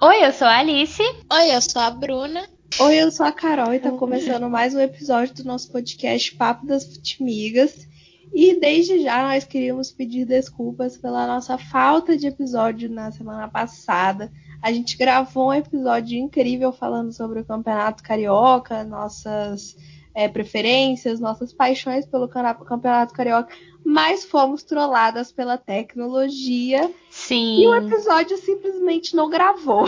Oi, eu sou a Alice. Oi, eu sou a Bruna. Oi, eu sou a Carol e tá começando mais um episódio do nosso podcast Papo das Futimigas. E desde já nós queríamos pedir desculpas pela nossa falta de episódio na semana passada. A gente gravou um episódio incrível falando sobre o Campeonato Carioca, nossas é, preferências, nossas paixões pelo Campeonato Carioca, mas fomos trolladas pela tecnologia. Sim. E o episódio simplesmente não gravou.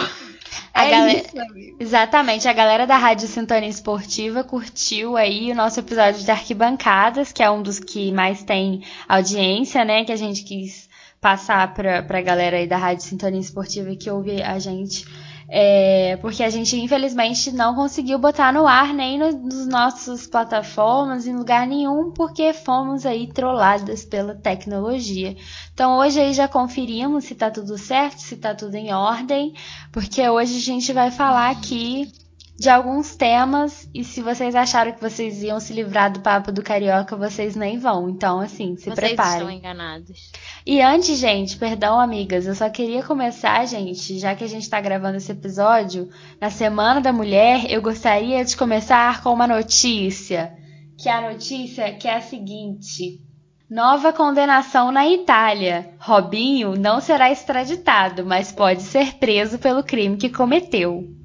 A é galera... isso, amigo. Exatamente, a galera da Rádio Sintonia Esportiva curtiu aí o nosso episódio de arquibancadas, que é um dos que mais tem audiência, né? Que a gente quis passar pra, pra galera aí da Rádio Sintonia Esportiva que ouve a gente. É, porque a gente, infelizmente, não conseguiu botar no ar nem no, nos nossos plataformas, em lugar nenhum, porque fomos aí trolladas pela tecnologia. Então hoje aí já conferimos se tá tudo certo, se tá tudo em ordem, porque hoje a gente vai falar aqui de alguns temas e se vocês acharam que vocês iam se livrar do papo do carioca, vocês nem vão. Então, assim, se vocês preparem. Vocês estão enganados. E antes, gente, perdão, amigas, eu só queria começar, gente, já que a gente tá gravando esse episódio, na Semana da Mulher, eu gostaria de começar com uma notícia. Que a notícia que é a seguinte: Nova condenação na Itália. Robinho não será extraditado, mas pode ser preso pelo crime que cometeu.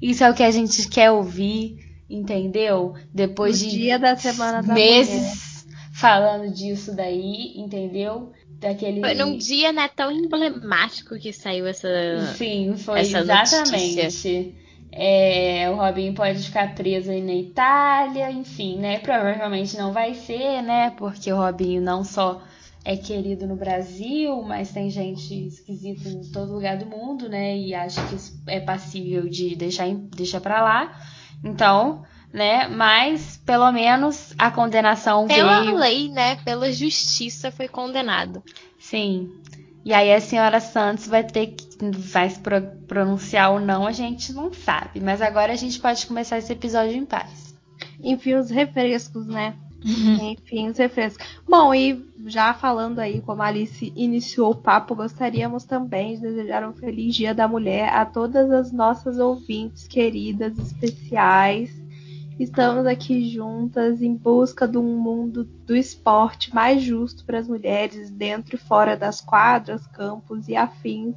Isso é o que a gente quer ouvir, entendeu? Depois no de dia da semana da meses mulher. falando disso daí, entendeu? Daquele... Foi num dia né, tão emblemático que saiu essa. Sim, foi essa exatamente. Notícia. É, o Robinho pode ficar preso aí na Itália, enfim, né? Provavelmente não vai ser, né? Porque o Robinho não só é querido no Brasil, mas tem gente esquisita em todo lugar do mundo, né? E acha que isso é passível de deixar, deixar pra lá. Então, né? Mas pelo menos a condenação Pela veio. Pela lei, né? Pela justiça foi condenado. Sim. E aí a senhora Santos vai ter que vai se pronunciar ou não, a gente não sabe. Mas agora a gente pode começar esse episódio em paz. Enfim, os refrescos, né? Uhum. Enfim, os refrescos. Bom, e já falando aí como a Alice iniciou o papo, gostaríamos também de desejar um feliz Dia da Mulher a todas as nossas ouvintes queridas, especiais. Estamos aqui juntas em busca de um mundo do esporte mais justo para as mulheres, dentro e fora das quadras, campos e afins.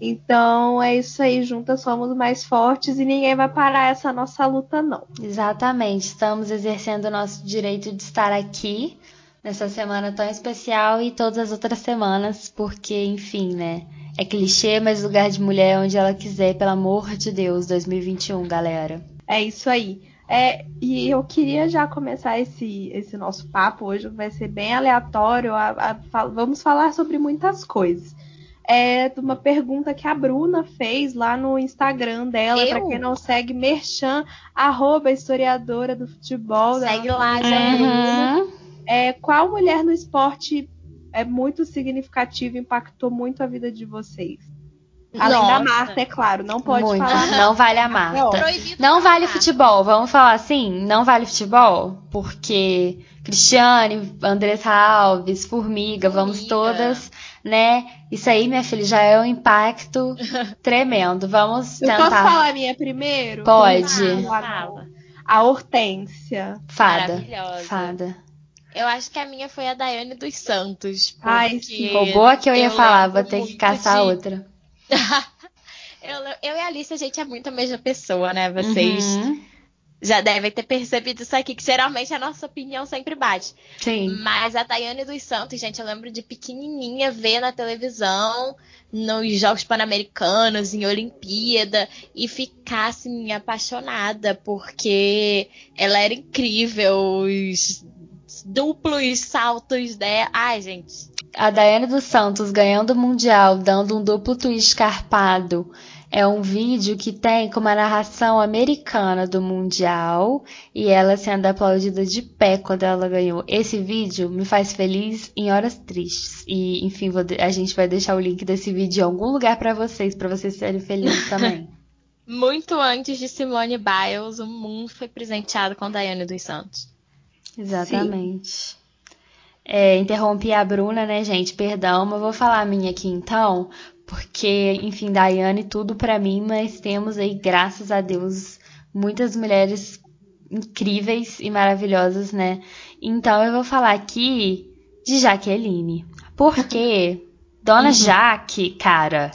Então é isso aí, juntas somos mais fortes e ninguém vai parar essa nossa luta, não. Exatamente, estamos exercendo o nosso direito de estar aqui nessa semana tão especial e todas as outras semanas, porque, enfim, né? É clichê, mas lugar de mulher é onde ela quiser, pelo amor de Deus, 2021, galera. É isso aí. É, e eu queria já começar esse, esse nosso papo hoje, vai ser bem aleatório. A, a, vamos falar sobre muitas coisas é de uma pergunta que a Bruna fez lá no Instagram dela, para quem não segue, Merchan, arroba historiadora do futebol. Segue lá, já. Uhum. É, qual mulher no esporte é muito significativa, impactou muito a vida de vocês? Além Nossa. da Marta, é claro, não pode muito. falar. Não vale a Marta. Não, não vale futebol, vamos falar assim? Não vale futebol? Porque Cristiane, Andressa Alves, Formiga, Formiga. vamos todas né? Isso aí, minha filha, já é um impacto tremendo. Vamos tentar. Eu posso falar a minha primeiro? Pode. Fala. A Hortência. Fada. Fada. Eu acho que a minha foi a Daiane dos Santos. Ai, sim. Roubou a que eu ia eu falar, vou ter que caçar de... outra. eu, eu e a Alice, a gente é muito a mesma pessoa, né? Vocês. Uhum já devem ter percebido isso aqui, que geralmente a nossa opinião sempre bate. Sim. Mas a Daiane dos Santos, gente, eu lembro de pequenininha ver na televisão, nos Jogos Pan-Americanos, em Olimpíada, e ficar, assim, apaixonada, porque ela era incrível, os duplos saltos dela. Ai, gente. A Daiane dos Santos ganhando o Mundial, dando um duplo twist escarpado é um vídeo que tem como a narração americana do Mundial e ela sendo aplaudida de pé quando ela ganhou. Esse vídeo me faz feliz em horas tristes. E, enfim, vou, a gente vai deixar o link desse vídeo em algum lugar para vocês, para vocês serem felizes também. Muito antes de Simone Biles, o mundo foi presenteado com Daiane dos Santos. Exatamente. É, interrompi a Bruna, né, gente? Perdão, mas vou falar a minha aqui então, porque, enfim, Daiane tudo para mim, mas temos aí, graças a Deus, muitas mulheres incríveis e maravilhosas, né? Então eu vou falar aqui de Jaqueline. Porque Dona uhum. Jaque, cara,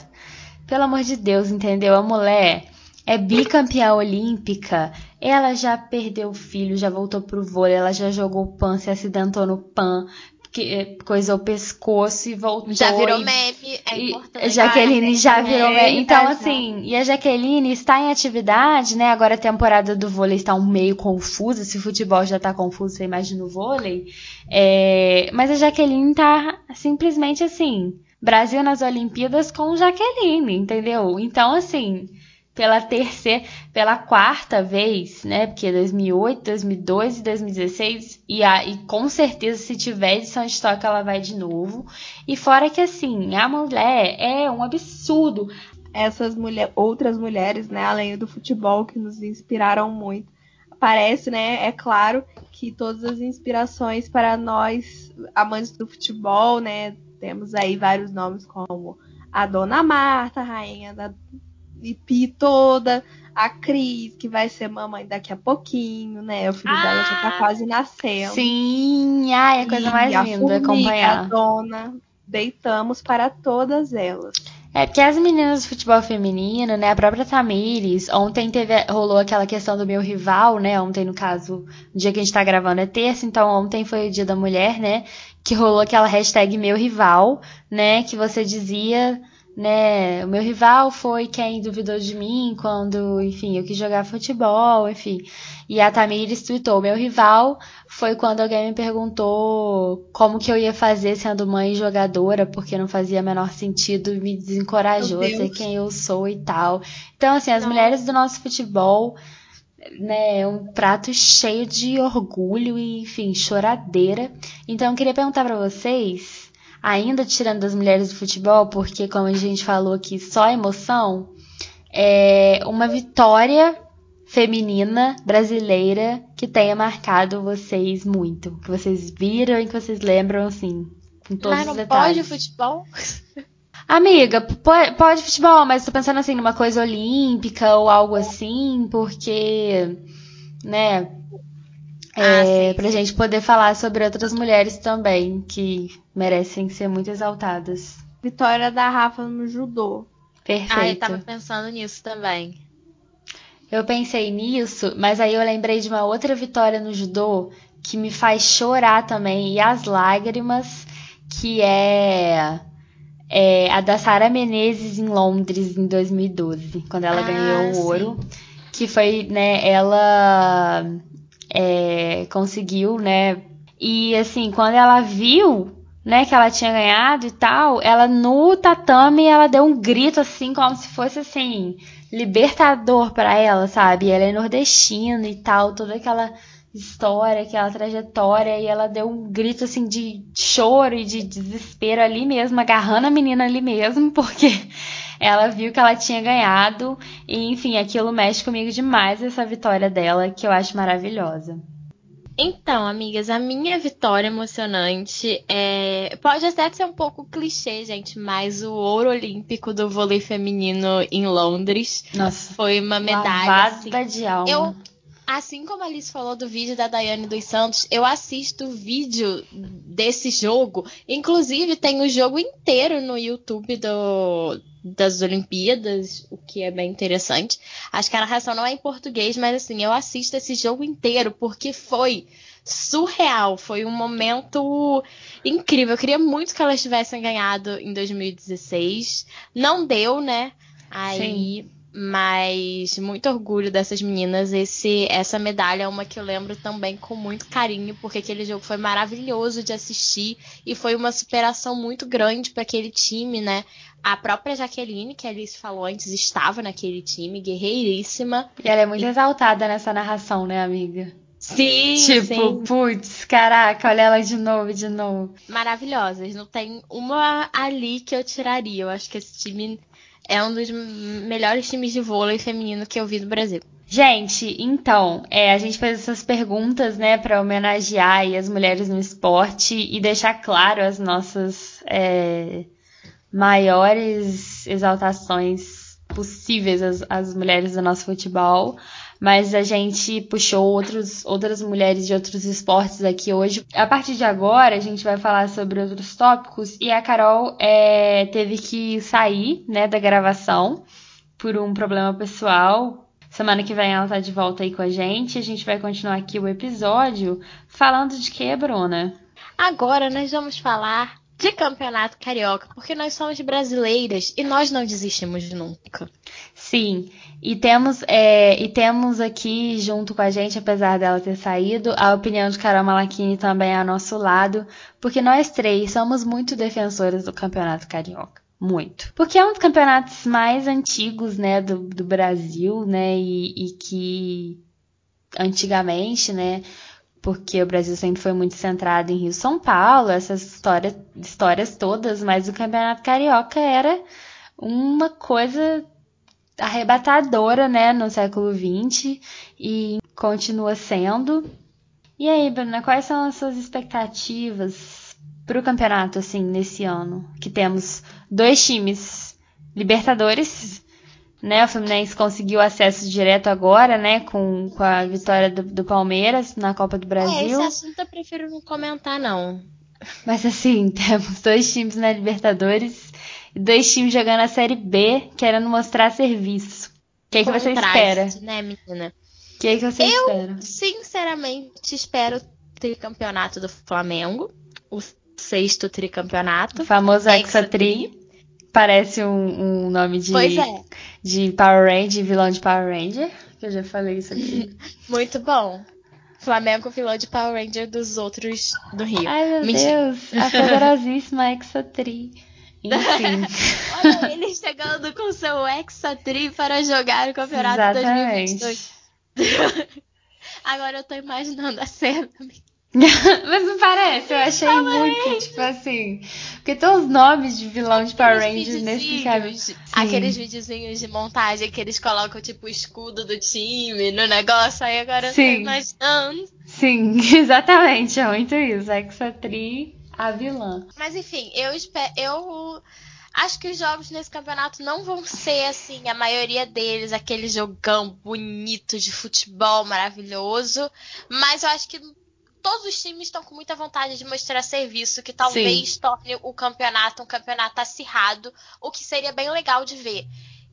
pelo amor de Deus, entendeu? A mulher é bicampeã olímpica. Ela já perdeu o filho, já voltou pro vôlei, ela já jogou pan, se acidentou no pan, que eh, coisou o pescoço e voltou. Já virou e, meme, é importante. Jaqueline já virou meme. Então, assim, e a Jaqueline está em atividade, né? Agora a temporada do vôlei está um meio confusa. Se o futebol já está confuso, você imagina o vôlei. É, mas a Jaqueline tá simplesmente assim. Brasil nas Olimpíadas com Jaqueline, entendeu? Então, assim, pela terceira, pela quarta vez, né? Porque 2008, 2002 e 2016 e, a, e com certeza se tiver edição de estoque ela vai de novo. E fora que assim, a mulher é um absurdo. Essas mulher, outras mulheres, né, além do futebol que nos inspiraram muito. Parece, né, é claro que todas as inspirações para nós amantes do futebol, né, temos aí vários nomes como a Dona Marta, rainha da Ipi toda, a Cris, que vai ser mamãe daqui a pouquinho, né? O filho ah, dela já tá quase nascendo. Sim, ai, é a coisa e mais linda acompanhar. A dona, deitamos para todas elas. É porque as meninas do futebol feminino, né? A própria Tamires, ontem teve, rolou aquela questão do meu rival, né? Ontem, no caso, o dia que a gente tá gravando é terça, então ontem foi o dia da mulher, né? Que rolou aquela hashtag meu rival, né? Que você dizia né? O meu rival foi quem duvidou de mim quando, enfim, eu quis jogar futebol, enfim. E a Tamires tweetou: meu rival foi quando alguém me perguntou como que eu ia fazer sendo mãe jogadora, porque não fazia menor sentido e me desencorajou a ser quem eu sou e tal. Então, assim, as mulheres do nosso futebol né, um prato cheio de orgulho e, enfim, choradeira. Então, eu queria perguntar para vocês ainda tirando das mulheres do futebol, porque como a gente falou aqui, só emoção, é uma vitória feminina brasileira que tenha marcado vocês muito, que vocês viram e que vocês lembram assim, com todos mas não os detalhes. Pode futebol? Amiga, pode, pode futebol, mas tô pensando assim numa coisa olímpica ou algo assim, porque, né, ah, é, para a gente poder falar sobre outras mulheres também que merecem ser muito exaltadas. Vitória da Rafa no judô. Perfeito. Ah, eu tava pensando nisso também. Eu pensei nisso, mas aí eu lembrei de uma outra vitória no judô que me faz chorar também e as lágrimas, que é, é a da Sara Menezes em Londres em 2012, quando ela ah, ganhou o ouro, que foi, né, ela é, conseguiu, né? E assim, quando ela viu, né, que ela tinha ganhado e tal, ela no tatame ela deu um grito assim, como se fosse assim, libertador para ela, sabe? Ela é nordestina e tal, toda aquela história, aquela trajetória, e ela deu um grito assim de choro e de desespero ali mesmo, agarrando a menina ali mesmo, porque ela viu que ela tinha ganhado e, enfim, aquilo mexe comigo demais, essa vitória dela, que eu acho maravilhosa. Então, amigas, a minha vitória emocionante é. Pode até ser um pouco clichê, gente, mas o ouro olímpico do vôlei feminino em Londres Nossa, foi uma medalha. Lavada assim. de alma. Eu, assim como a Alice falou do vídeo da Daiane dos Santos, eu assisto o vídeo desse jogo. Inclusive, tem o jogo inteiro no YouTube do, das Olimpíadas, o que é bem interessante. Acho que a narração não é em português, mas assim, eu assisto esse jogo inteiro porque foi surreal, foi um momento incrível. Eu queria muito que elas tivessem ganhado em 2016. Não deu, né? Aí Sim. Mas muito orgulho dessas meninas. Esse, essa medalha é uma que eu lembro também com muito carinho, porque aquele jogo foi maravilhoso de assistir e foi uma superação muito grande para aquele time, né? A própria Jaqueline, que a Alice falou antes, estava naquele time, guerreiríssima. E ela é muito e... exaltada nessa narração, né, amiga? Sim, tipo, putz, caraca, olha ela de novo, de novo. Maravilhosas. Não tem uma ali que eu tiraria. Eu acho que esse time é um dos melhores times de vôlei feminino que eu vi no Brasil. Gente, então, é, a gente fez essas perguntas, né, para homenagear as mulheres no esporte e deixar claro as nossas, é, maiores exaltações possíveis às, às mulheres do nosso futebol mas a gente puxou outros, outras mulheres de outros esportes aqui hoje. A partir de agora, a gente vai falar sobre outros tópicos e a Carol é, teve que sair né, da gravação por um problema pessoal. Semana que vem ela tá de volta aí com a gente. A gente vai continuar aqui o episódio falando de que, Bruna? Agora nós vamos falar de campeonato carioca, porque nós somos brasileiras e nós não desistimos nunca. Sim, e temos, é, e temos aqui junto com a gente, apesar dela ter saído, a opinião de Carol Malachini também ao nosso lado, porque nós três somos muito defensoras do campeonato carioca. Muito. Porque é um dos campeonatos mais antigos, né, do, do Brasil, né, e, e que antigamente, né, porque o Brasil sempre foi muito centrado em Rio São Paulo, essas histórias, histórias todas, mas o Campeonato Carioca era uma coisa arrebatadora, né, no século XX e continua sendo. E aí, Bruna, quais são as suas expectativas para o campeonato, assim, nesse ano? Que temos dois times Libertadores né? O Fluminense conseguiu acesso direto agora, né? Com, com a vitória do, do Palmeiras na Copa do Brasil. É, esse assunto eu prefiro não comentar, não. Mas assim, temos dois times na Libertadores e dois times jogando a Série B querendo mostrar serviço. O que, é que você espera? né, menina? O que, é que você eu, espera? sinceramente, espero o tricampeonato do Flamengo. O sexto tricampeonato. O famoso Hexatri. Parece um, um nome de, é. de Power Ranger, vilão de Power Ranger. Que eu já falei isso aqui. Muito bom. Flamengo vilão de Power Ranger dos outros do Rio. Ai, meu Mentira. Deus. A poderosíssima Exatri. Enfim. Olha ele chegando com seu Exatri para jogar o campeonato Exatamente. 2022. Agora eu tô imaginando a cena. Mas não parece, eu achei muito, tipo assim. Porque tem os nomes de vilão de Power Rangers nesse. Aqueles videozinhos de montagem que eles colocam, tipo, o escudo do time no negócio, aí agora Sim. tô imaginando. Sim, exatamente, é muito isso. Exatri, a vilã. Mas enfim, eu espero. Eu acho que os jogos nesse campeonato não vão ser assim, a maioria deles, aquele jogão bonito de futebol maravilhoso. Mas eu acho que todos os times estão com muita vontade de mostrar serviço, que talvez Sim. torne o campeonato um campeonato acirrado, o que seria bem legal de ver.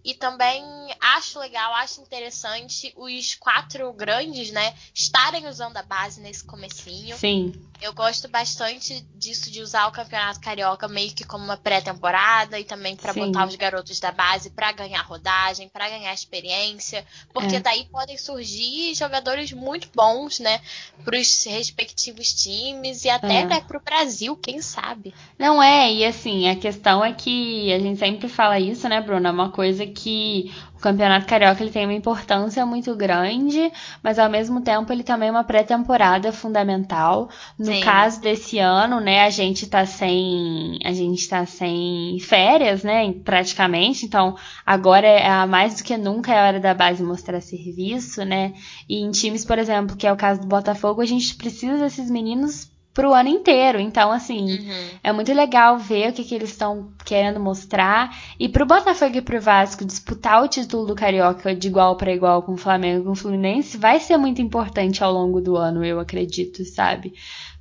E também acho legal, acho interessante os quatro grandes, né, estarem usando a base nesse comecinho. Sim. Eu gosto bastante disso de usar o Campeonato Carioca meio que como uma pré-temporada e também para botar os garotos da base para ganhar rodagem, para ganhar experiência, porque é. daí podem surgir jogadores muito bons, né, para os respectivos times e até é. né, para o Brasil, quem sabe. Não é, e assim, a questão é que a gente sempre fala isso, né, Bruna, é uma coisa que o Campeonato Carioca ele tem uma importância muito grande, mas ao mesmo tempo ele também é uma pré-temporada fundamental. No Sim. caso desse ano, né, a gente tá sem a gente tá sem férias, né, praticamente. Então, agora é mais do que nunca é hora da base mostrar serviço, né? E em times, por exemplo, que é o caso do Botafogo, a gente precisa desses meninos pro ano inteiro. Então, assim, uhum. é muito legal ver o que, que eles estão querendo mostrar. E pro Botafogo e pro Vasco disputar o título do Carioca de igual para igual com o Flamengo e com o Fluminense vai ser muito importante ao longo do ano, eu acredito, sabe?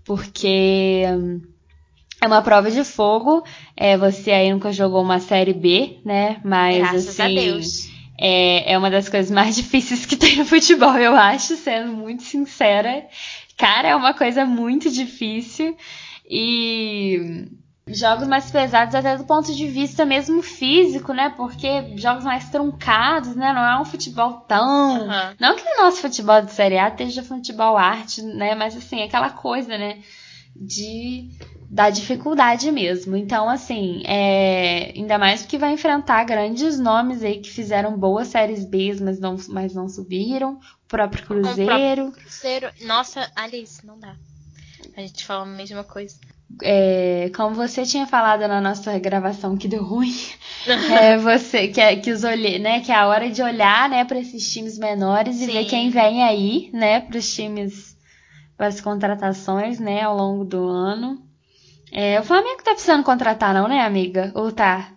Porque. Hum, é uma prova de fogo. É, você aí nunca jogou uma série B, né? Mas Graças assim. É, é uma das coisas mais difíceis que tem no futebol, eu acho, sendo muito sincera. Cara, é uma coisa muito difícil. E jogos mais pesados até do ponto de vista mesmo físico, né? Porque jogos mais truncados, né? Não é um futebol tão. Uhum. Não que o nosso futebol de Série A esteja futebol arte, né? Mas assim, aquela coisa, né? De da dificuldade mesmo. Então, assim, é, ainda mais porque vai enfrentar grandes nomes aí que fizeram boas séries B, mas não, mas não subiram. O próprio Cruzeiro. O próprio Cruzeiro. Nossa, Alice, não dá. A gente fala a mesma coisa. É, como você tinha falado na nossa gravação que deu ruim, é você que, é, que os olhe, né, que é a hora de olhar, né, para esses times menores e ver quem vem aí, né, para os times para as contratações, né, ao longo do ano. É, o Flamengo tá precisando contratar, não, né, amiga? Ou tá?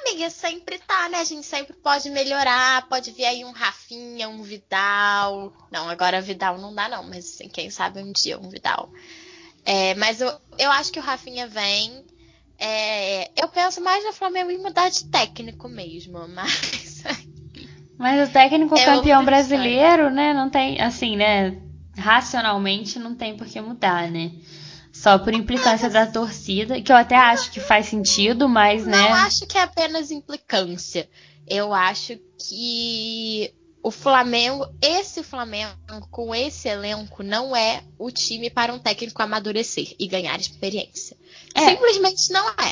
Amiga, sempre tá, né? A gente sempre pode melhorar, pode vir aí um Rafinha, um Vidal. Não, agora Vidal não dá, não, mas assim, quem sabe um dia um Vidal. É, mas eu, eu acho que o Rafinha vem. É, eu penso mais no Flamengo em mudar de técnico mesmo, mas. Mas o técnico é campeão brasileiro, né? Não tem, assim, né? Racionalmente não tem por que mudar, né? Só por implicância da torcida, que eu até acho que faz sentido, mas, né? Não acho que é apenas implicância. Eu acho que o Flamengo, esse Flamengo, com esse elenco, não é o time para um técnico amadurecer e ganhar experiência. É. Simplesmente não é.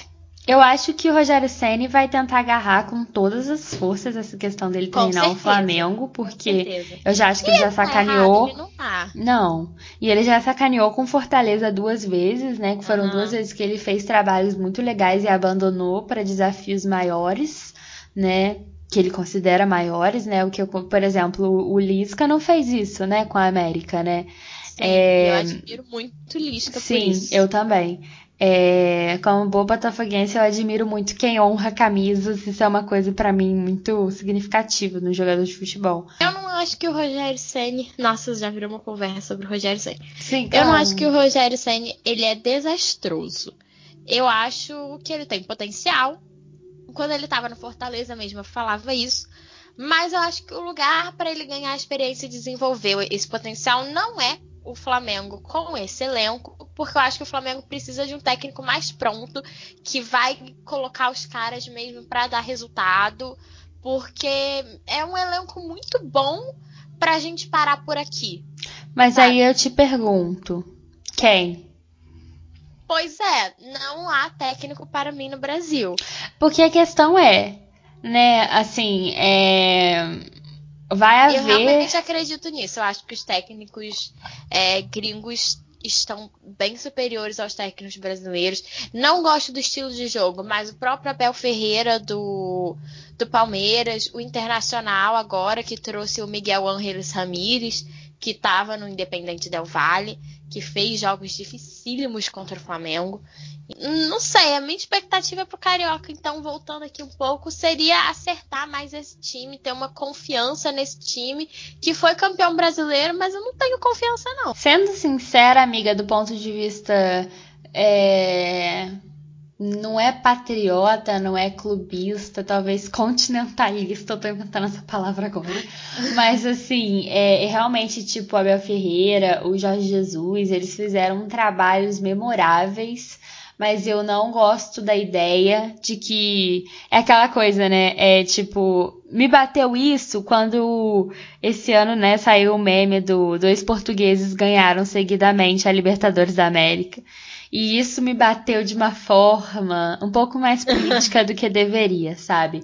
Eu acho que o Rogério Ceni vai tentar agarrar com todas as forças essa questão dele treinar o Flamengo, porque eu já acho que ele já sacaneou. Tá errado, não, tá. não. E ele já sacaneou com Fortaleza duas vezes, né? Que foram uhum. duas vezes que ele fez trabalhos muito legais e abandonou para desafios maiores, né? Que ele considera maiores, né? O que, por exemplo, o Lisca não fez isso, né? Com a América, né? Sim, é... eu admiro muito Lisca Sim, por isso. eu também. É, como boa botafoguense, eu admiro muito quem honra camisas. Isso é uma coisa para mim muito significativa no jogador de futebol. Eu não acho que o Rogério Ceni, nossa, já virou uma conversa sobre o Rogério Ceni. Sim, Eu não acho que o Rogério Ceni ele é desastroso. Eu acho que ele tem potencial. Quando ele tava no Fortaleza mesmo, eu falava isso. Mas eu acho que o lugar para ele ganhar experiência e desenvolver esse potencial não é o Flamengo com esse elenco, porque eu acho que o Flamengo precisa de um técnico mais pronto, que vai colocar os caras mesmo para dar resultado, porque é um elenco muito bom pra gente parar por aqui. Mas sabe? aí eu te pergunto, quem? Pois é, não há técnico para mim no Brasil. Porque a questão é, né, assim, é Vai haver. Eu realmente acredito nisso. Eu acho que os técnicos é, gringos estão bem superiores aos técnicos brasileiros. Não gosto do estilo de jogo, mas o próprio Abel Ferreira do, do Palmeiras, o Internacional agora que trouxe o Miguel Ángeles Ramírez, que estava no Independente Del Valle, que fez jogos dificílimos contra o Flamengo. Não sei, a minha expectativa pro Carioca, então, voltando aqui um pouco, seria acertar mais esse time, ter uma confiança nesse time, que foi campeão brasileiro, mas eu não tenho confiança, não. Sendo sincera, amiga, do ponto de vista. É... Não é patriota, não é clubista, talvez continentalista, eu tô inventando essa palavra agora. Mas assim, é, é realmente tipo Abel Ferreira, o Jorge Jesus, eles fizeram trabalhos memoráveis mas eu não gosto da ideia de que é aquela coisa, né? É tipo, me bateu isso quando esse ano, né, saiu o meme do dois portugueses ganharam seguidamente a Libertadores da América. E isso me bateu de uma forma um pouco mais política do que deveria, sabe?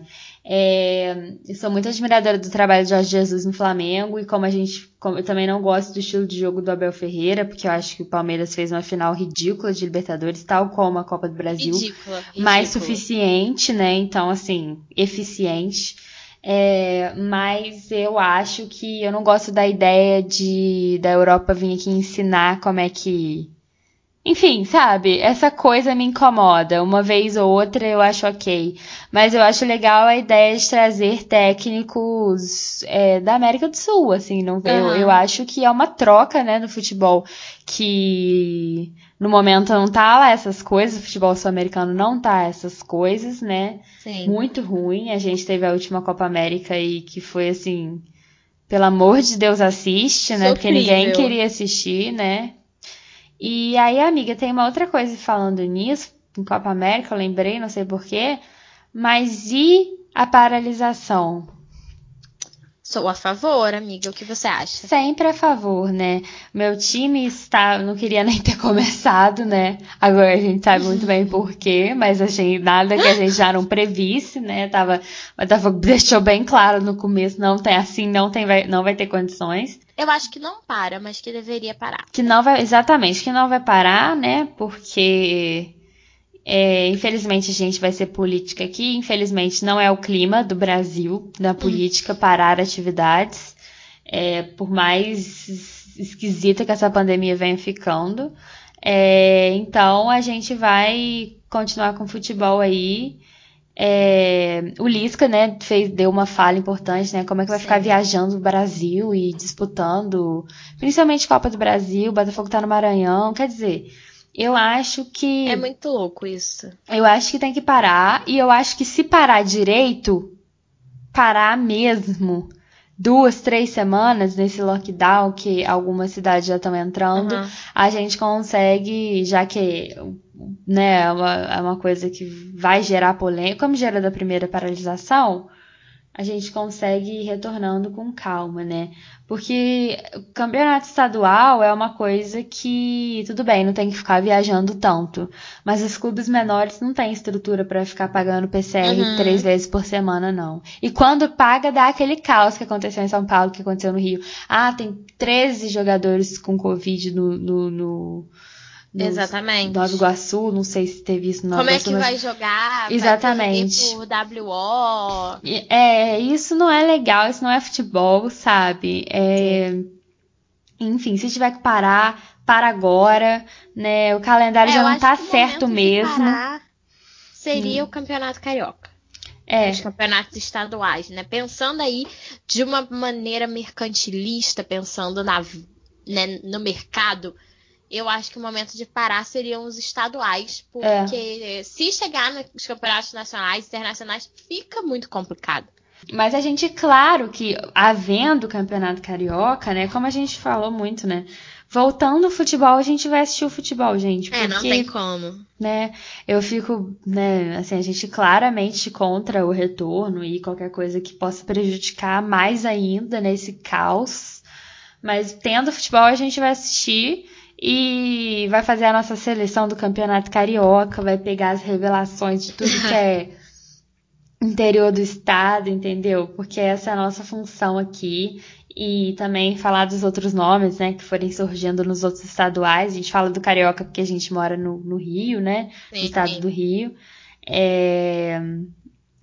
É, eu sou muito admiradora do trabalho de Jorge Jesus no Flamengo e como a gente, como eu também não gosto do estilo de jogo do Abel Ferreira, porque eu acho que o Palmeiras fez uma final ridícula de Libertadores, tal como a Copa do Brasil, ridícula, ridícula. mais suficiente, né? Então, assim, eficiente. É, mas eu acho que eu não gosto da ideia de da Europa vir aqui ensinar como é que enfim, sabe? Essa coisa me incomoda. Uma vez ou outra eu acho ok. Mas eu acho legal a ideia de trazer técnicos é, da América do Sul, assim. Não, uhum. eu, eu acho que é uma troca, né, no futebol que no momento não tá lá essas coisas, o futebol sul-americano não tá essas coisas, né? Sim. Muito ruim. A gente teve a última Copa América e que foi assim, pelo amor de Deus, assiste, né? Sofrível. Porque ninguém queria assistir, né? E aí, amiga, tem uma outra coisa falando nisso, em Copa América, eu lembrei, não sei porquê, mas e a paralisação? Sou a favor, amiga. O que você acha? Sempre a favor, né? Meu time está, não queria nem ter começado, né? Agora a gente sabe muito bem porquê, mas achei nada que a gente já não previsse, né? Tava, tava deixou bem claro no começo, não tem assim, não tem, vai, não vai ter condições. Eu acho que não para, mas que deveria parar. Que não vai, exatamente, que não vai parar, né? Porque é, infelizmente a gente vai ser política aqui. Infelizmente não é o clima do Brasil na política parar atividades. É, por mais esquisita que essa pandemia venha ficando. É, então a gente vai continuar com futebol aí. É, o Lisca, né, fez, deu uma falha importante, né? Como é que vai Sim. ficar viajando no Brasil e disputando, principalmente Copa do Brasil, o Botafogo tá no Maranhão, quer dizer, eu acho que. É muito louco isso. Eu acho que tem que parar, e eu acho que se parar direito, parar mesmo, duas, três semanas nesse lockdown que algumas cidades já estão entrando, uhum. a gente consegue, já que né, é uma, é uma coisa que vai gerar polêmica, como gera da primeira paralisação, a gente consegue ir retornando com calma, né? Porque o campeonato estadual é uma coisa que, tudo bem, não tem que ficar viajando tanto. Mas os clubes menores não têm estrutura para ficar pagando PCR uhum. três vezes por semana, não. E quando paga, dá aquele caos que aconteceu em São Paulo, que aconteceu no Rio. Ah, tem 13 jogadores com Covid no, no, no Exatamente. Nova Iguaçu, não sei se teve isso no Como Iguaçu, é que vai jogar? Exatamente. Vai por WO. É, isso não é legal, isso não é futebol, sabe? É, enfim, se tiver que parar, para agora, né? O calendário é, já não tá certo mesmo. seria hum. o Campeonato Carioca. É. Os campeonatos estaduais, né? Pensando aí de uma maneira mercantilista, pensando na, né, no mercado eu acho que o momento de parar seriam os estaduais, porque é. se chegar nos campeonatos nacionais e internacionais, fica muito complicado. Mas a gente, claro que havendo o campeonato carioca, né? Como a gente falou muito, né? Voltando ao futebol, a gente vai assistir o futebol, gente. Porque, é, não tem como. Né, eu fico, né, assim, a gente claramente contra o retorno e qualquer coisa que possa prejudicar mais ainda nesse caos. Mas tendo futebol, a gente vai assistir e vai fazer a nossa seleção do Campeonato Carioca, vai pegar as revelações de tudo que é interior do estado, entendeu? Porque essa é a nossa função aqui. E também falar dos outros nomes, né, que forem surgindo nos outros estaduais. A gente fala do Carioca porque a gente mora no, no Rio, né? Sim, no estado sim. do Rio. É...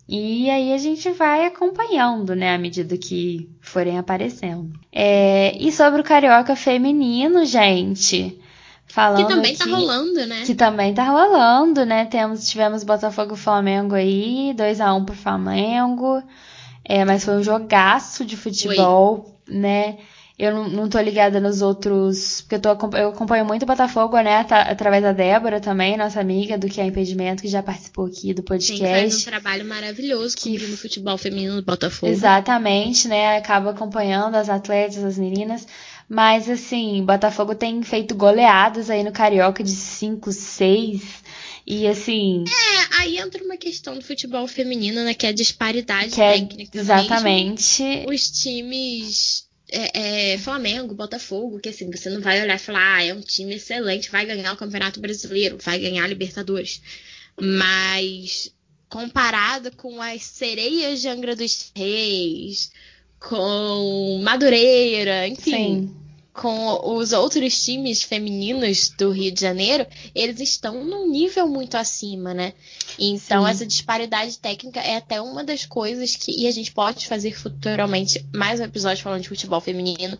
E aí a gente vai acompanhando, né, à medida que forem aparecendo. É, e sobre o carioca feminino, gente. Falando que também aqui, tá rolando, né? Que também tá rolando, né? Temos, tivemos Botafogo Flamengo aí, 2 a 1 um pro Flamengo. É, mas foi um jogaço de futebol, Oi. né? Eu não, não tô ligada nos outros. Porque eu, tô, eu acompanho muito o Botafogo, né? Tá, através da Débora também, nossa amiga do Que é Impedimento, que já participou aqui do podcast. Sim, faz um trabalho maravilhoso que no futebol feminino do Botafogo. Exatamente, né? Acaba acompanhando as atletas, as meninas. Mas, assim, Botafogo tem feito goleadas aí no Carioca de 5, 6. E assim. É, aí entra uma questão do futebol feminino, né? Que é a disparidade que é técnica. Exatamente. Mesmo. Os times é, é, Flamengo, Botafogo, que assim, você não vai olhar e falar, ah, é um time excelente, vai ganhar o Campeonato Brasileiro, vai ganhar a Libertadores. Mas comparado com as sereias de Angra dos Reis, com Madureira, enfim. Sim com os outros times femininos do Rio de Janeiro, eles estão num nível muito acima, né? Então, Sim. essa disparidade técnica é até uma das coisas que. E a gente pode fazer futuramente mais um episódio falando de futebol feminino.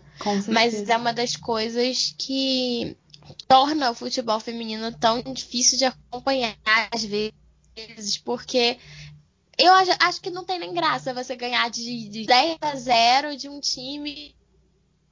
mas é uma das coisas que torna o futebol feminino tão difícil de acompanhar às vezes, porque eu acho que não tem nem graça você ganhar de, de 10 a 0 de um time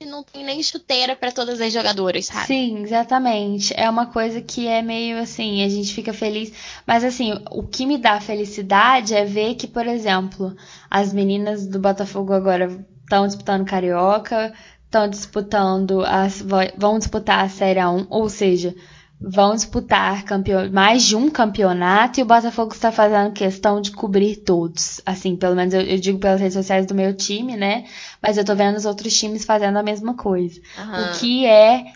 não tem nem chuteira para todas as jogadoras, sabe? Sim, exatamente. É uma coisa que é meio assim, a gente fica feliz. Mas assim, o que me dá felicidade é ver que, por exemplo, as meninas do Botafogo agora estão disputando Carioca, estão disputando as. vão disputar a Série 1, ou seja, vão disputar mais de um campeonato e o Botafogo está fazendo questão de cobrir todos. Assim, pelo menos eu, eu, digo pelas redes sociais do meu time, né? Mas eu tô vendo os outros times fazendo a mesma coisa. Uhum. O que é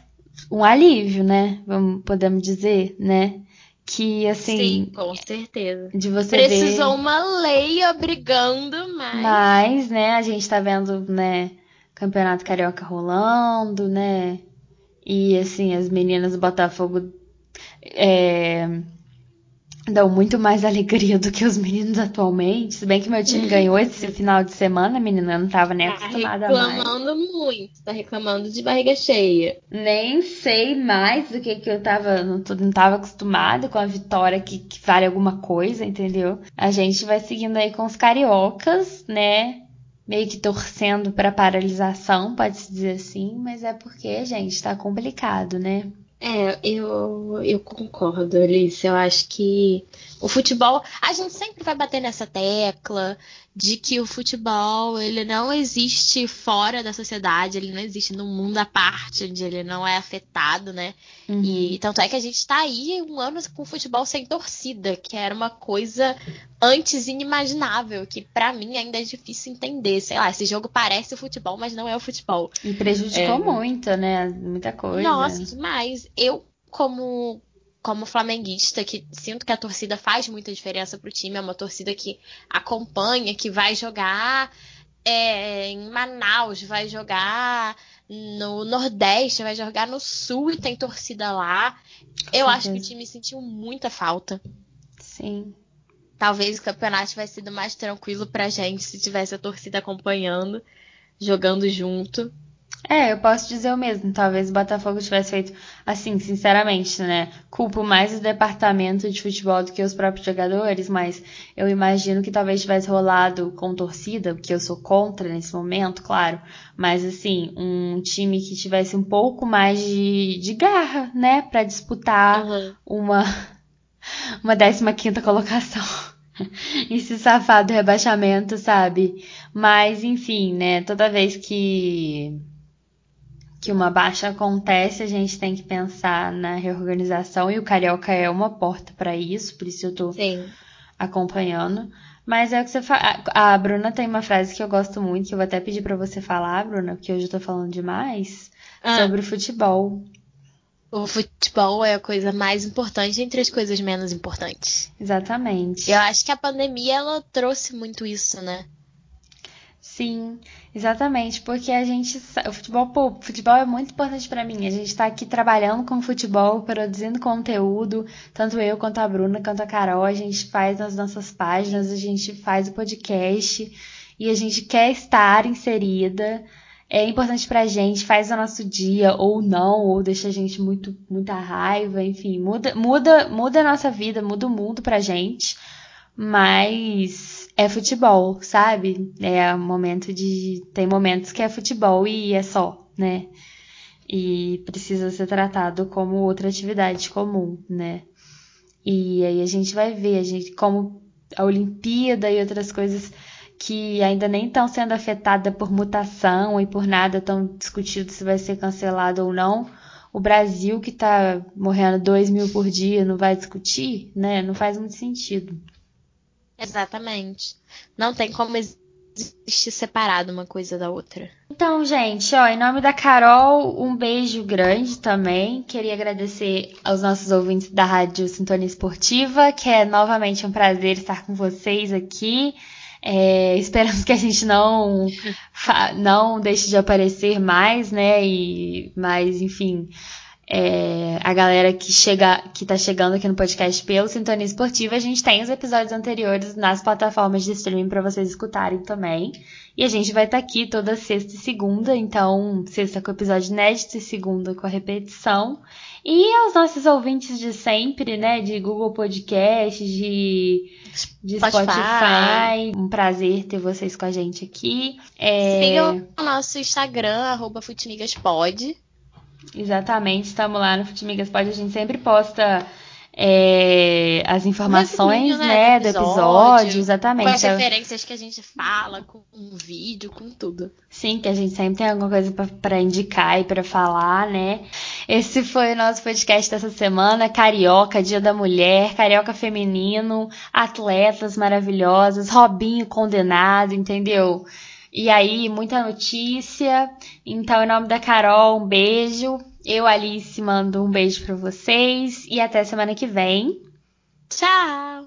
um alívio, né? Vamos, podemos dizer, né? Que assim. Sim, com certeza. De você Precisou ver... uma lei obrigando mais. Mas, né, a gente tá vendo, né, Campeonato Carioca rolando, né? E assim, as meninas do Botafogo é, dão muito mais alegria do que os meninos atualmente. Se bem que meu time ganhou esse final de semana, a menina não tava nem tá acostumada mais. Tá reclamando muito, tá reclamando de barriga cheia. Nem sei mais do que que eu tava, não, não tava acostumada com a vitória que, que vale alguma coisa, entendeu? A gente vai seguindo aí com os cariocas, né? Meio que torcendo pra paralisação, pode-se dizer assim, mas é porque, gente, tá complicado, né? É, eu, eu concordo, Alice. Eu acho que o futebol. A gente sempre vai bater nessa tecla de que o futebol ele não existe fora da sociedade, ele não existe num mundo à parte, onde ele não é afetado, né? Uhum. E tanto é que a gente está aí um ano com futebol sem torcida, que era uma coisa antes inimaginável, que para mim ainda é difícil entender. Sei lá, esse jogo parece o futebol, mas não é o futebol. E prejudicou é... muito, né? Muita coisa. Nossa, demais. Eu, como como flamenguista, que sinto que a torcida faz muita diferença pro time, é uma torcida que acompanha, que vai jogar é, em Manaus, vai jogar no Nordeste, vai jogar no Sul e tem torcida lá. Eu acho que o time sentiu muita falta. Sim. Talvez o campeonato tivesse sido mais tranquilo pra gente se tivesse a torcida acompanhando, jogando junto. É, eu posso dizer o mesmo. Talvez o Botafogo tivesse feito assim, sinceramente, né? Culpo mais o departamento de futebol do que os próprios jogadores, mas eu imagino que talvez tivesse rolado com torcida, porque eu sou contra nesse momento, claro. Mas assim, um time que tivesse um pouco mais de, de garra, né? para disputar uhum. uma, uma 15 quinta colocação. e se safar do rebaixamento, sabe? Mas, enfim, né? Toda vez que que uma baixa acontece, a gente tem que pensar na reorganização e o Carioca é uma porta para isso, por isso eu tô Sim. acompanhando. Mas é o que você fala. A Bruna tem uma frase que eu gosto muito, que eu vou até pedir para você falar, Bruna, porque hoje eu tô falando demais, ah. sobre o futebol. O futebol é a coisa mais importante entre as coisas menos importantes. Exatamente. Eu acho que a pandemia ela trouxe muito isso, né? Sim, exatamente, porque a gente, o futebol, pô, futebol é muito importante para mim. A gente tá aqui trabalhando com futebol, produzindo conteúdo, tanto eu quanto a Bruna, quanto a Carol, a gente faz nas nossas páginas, a gente faz o podcast e a gente quer estar inserida. É importante pra gente, faz o nosso dia ou não, ou deixa a gente muito muita raiva, enfim, muda muda muda a nossa vida, muda o mundo pra gente. Mas é futebol, sabe? É momento de. Tem momentos que é futebol e é só, né? E precisa ser tratado como outra atividade comum, né? E aí a gente vai ver, a gente, como a Olimpíada e outras coisas que ainda nem estão sendo afetadas por mutação e por nada tão discutido se vai ser cancelado ou não. O Brasil, que está morrendo 2 mil por dia, não vai discutir, né? Não faz muito sentido. Exatamente. Não tem como existir separado uma coisa da outra. Então, gente, ó, em nome da Carol, um beijo grande também. Queria agradecer aos nossos ouvintes da Rádio Sintonia Esportiva, que é novamente um prazer estar com vocês aqui. É, esperamos que a gente não não deixe de aparecer mais, né? E, mas, enfim, é, a galera que chega, que tá chegando aqui no podcast pelo Sintonia Esportiva, a gente tem os episódios anteriores nas plataformas de streaming para vocês escutarem também. E a gente vai estar tá aqui toda sexta e segunda, então sexta com o episódio inédito e segunda com a repetição. E aos nossos ouvintes de sempre, né, de Google Podcast, de, de Spotify. Spotify. Um prazer ter vocês com a gente aqui. É... Sigam o nosso Instagram, arroba Futimigaspod. Exatamente, estamos lá no Futimigas Pode, a gente sempre posta é, as informações, né, né, do, episódio, episódio, exatamente. Com as referências que a gente fala, com um vídeo, com tudo. Sim, que a gente sempre tem alguma coisa para indicar e para falar, né? Esse foi o nosso podcast dessa semana, Carioca, Dia da Mulher, Carioca Feminino, atletas maravilhosas, Robinho condenado, entendeu? E aí, muita notícia. Então, em nome da Carol, um beijo. Eu, Alice, mando um beijo para vocês e até semana que vem. Tchau!